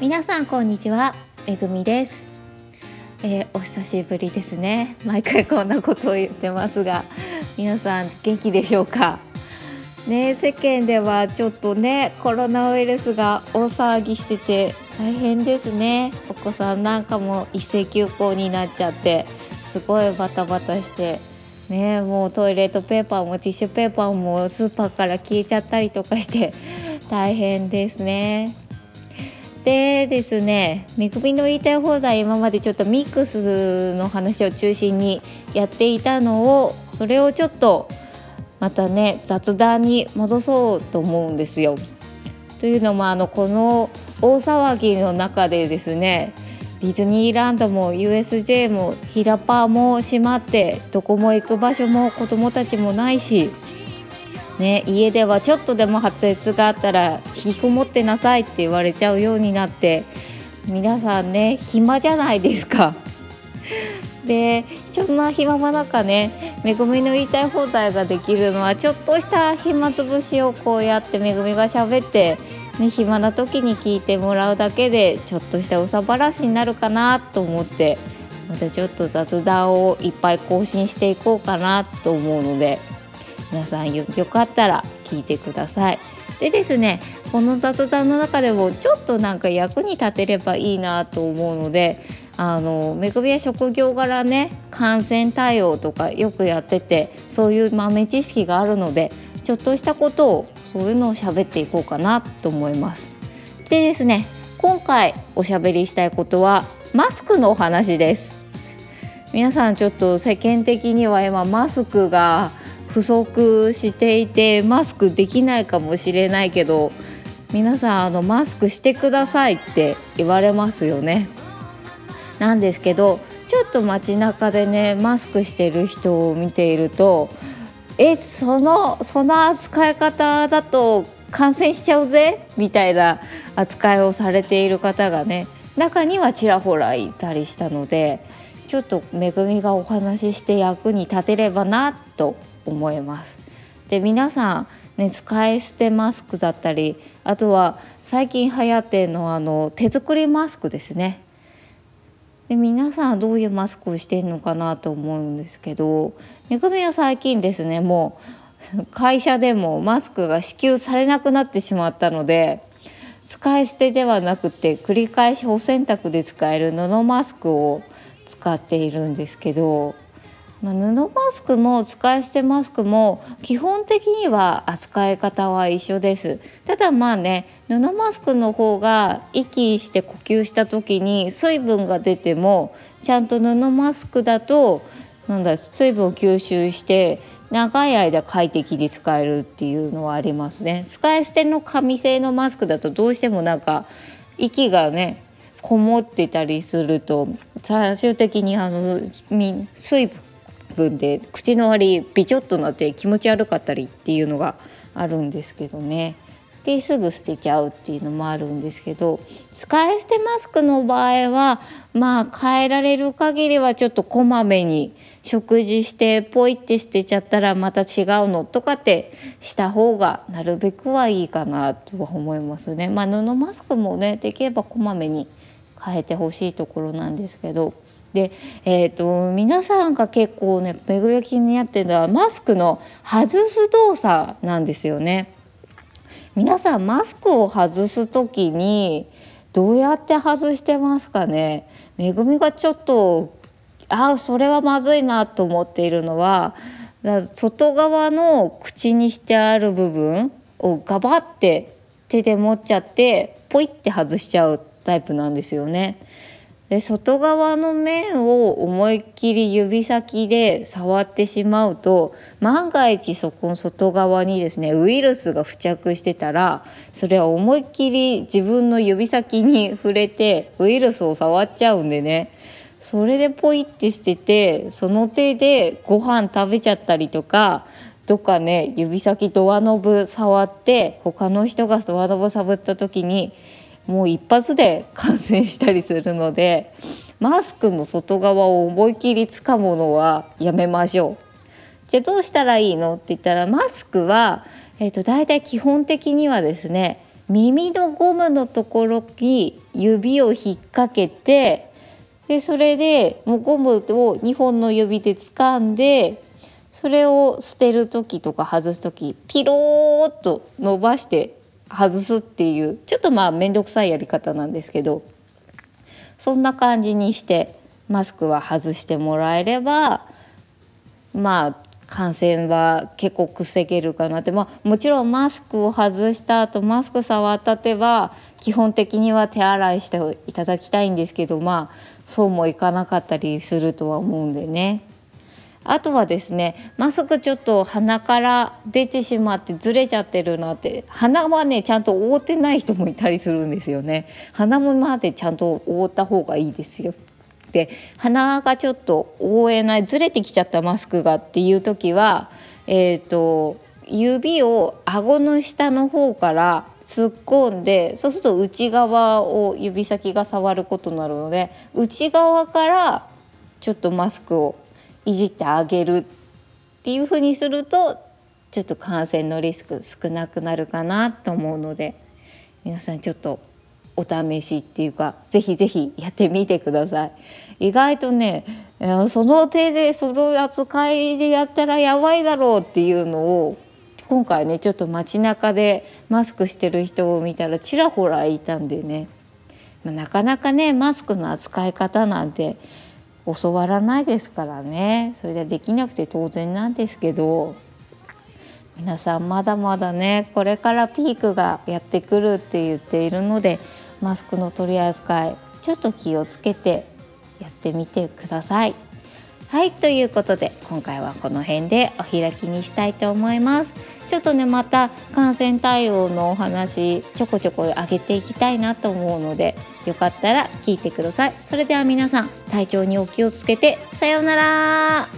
皆さんこんにちは。めぐみです、えーお久しぶりですね。毎回こんなことを言ってますが皆さん元気でしょうか？ね世間ではちょっとねコロナウイルスが大騒ぎしてて大変ですね。お子さんなんかも一斉休校になっちゃってすごいバタバタしてねもうトイレットペーパーもティッシュペーパーもスーパーから消えちゃったりとかして大変ですね。でですねめぐみの言いたい放題今までちょっとミックスの話を中心にやっていたのをそれをちょっとまたね雑談に戻そうと思うんですよ。というのもあのこの大騒ぎの中でですねディズニーランドも USJ もヒラパーも閉まってどこも行く場所も子供たちもないしね、家ではちょっとでも発熱があったら引きこもってなさいって言われちゃうようになって皆さんね暇じゃないですか。でそんな暇な中ねめぐみの言いたい放題ができるのはちょっとした暇つぶしをこうやってめぐみが喋って、ね、暇な時に聞いてもらうだけでちょっとしたうさばらしになるかなと思ってまたちょっと雑談をいっぱい更新していこうかなと思うので。皆さんよかったら聞いてください。でですねこの雑談の中でもちょっとなんか役に立てればいいなと思うのであのめぐみは職業柄ね感染対応とかよくやっててそういう豆知識があるのでちょっとしたことをそういうのを喋っていこうかなと思います。でですね今回おしゃべりしたいことはマスクのお話です。皆さんちょっと世間的には今マスクが不足していてマスクできないかもしれないけど皆さんあのマスクしてくださいって言われますよね。なんですけどちょっと街中でねマスクしてる人を見ているとえそのその扱い方だと感染しちゃうぜみたいな扱いをされている方がね中にはちらほらいたりしたのでちょっとめぐみがお話しして役に立てればなと思います。で皆さん、ね、使い捨てマスクだったりあとは最近流行ってるのはあの手作りマスクですね。で皆さんどういうマスクをしてるのかなと思うんですけどめぐみは最近ですねもう会社でもマスクが支給されなくなってしまったので使い捨てではなくて繰り返しお洗濯で使える布マスクを使っているんですけどまあ、布マスクも使い捨てマスクも基本的には扱い方は一緒です。ただまあね布マスクの方が息して呼吸した時に水分が出てもちゃんと布マスクだとなんだ水分を吸収して長い間快適に使えるっていうのはありますね。使い捨ての紙製のマスクだとどうしてもなんか息がねこもってたりすると最終的にあのみ水分分で口の周りビチョッとなって気持ち悪かったりっていうのがあるんですけどねですぐ捨てちゃうっていうのもあるんですけど使い捨てマスクの場合はまあ変えられる限りはちょっとこまめに食事してポイって捨てちゃったらまた違うのとかってした方がなるべくはいいかなとは思いますね。まあ、布マスクもねできればこまめに変えてほしいところなんですけどで、えー、と皆さんが結構ねめぐり気になってるのはマスクの外す動作なんですよね。皆さんマスクを外す時にどうやって外してますかねめぐみがちょっとあそれはまずいなと思っているのは外側の口にしてある部分をガバって手で持っちゃってポイって外しちゃうタイプなんですよね。で外側の面を思いっきり指先で触ってしまうと万が一そこの外側にですねウイルスが付着してたらそれは思いっきり自分の指先に触れてウイルスを触っちゃうんでね。それでポイって捨ててその手でご飯食べちゃったりとかどっかね指先ドアノブ触って他の人がドアノブ触った時にもう一発で感染したりするのでマスクの外側を思いっきり掴むのはやめましょう。じゃあどうしたらいいの？って言ったらマスクは、えー、と大体基本的にはですね耳のゴムのところに指を引っ掛けてでそれでもうゴムを2本の指で掴んでそれを捨てる時とか外す時ピローっと伸ばして外すっていうちょっとまあ面倒くさいやり方なんですけどそんな感じにしてマスクは外してもらえればまあ感染は結構防げるかなって、まあ、もちろんマスクを外した後マスク触った手は基本的には手洗いしていただきたいんですけどまあそうもいかなかったりするとは思うんでね。あとはですねマスクちょっと鼻から出てしまってずれちゃってるなって鼻はねちゃんと覆ってない人もいたりするんですよね。鼻もまでちゃんと覆った方がいいですよ。で鼻がちょっと覆えないずれてきちゃったマスクがっていう時はえっ、ー、と指を顎の下の方から突っ込んでそうすると内側を指先が触ることになるので内側からちょっとマスクをいじってあげるっていうふうにするとちょっと感染のリスク少なくなるかなと思うので皆さんちょっとお試しっていうかぜひぜひやってみてください。意外とねその手でその扱いでやったらやばいだろうっていうのを今回ねちょっと街中でマスクしてる人を見たらちらほらいたんでね、まあ、なかなかねマスクの扱い方なんて教わらないですからねそれじゃできなくて当然なんですけど皆さんまだまだねこれからピークがやってくるって言っているのでマスクの取り扱いちょっと気をつけてやってみてください。はいということで今回はこの辺でお開きにしたいと思います。ちょっとねまた感染対応のお話ちょこちょこ上げていきたいなと思うのでよかったら聞いてください。それでは皆さん体調にお気をつけてさようなら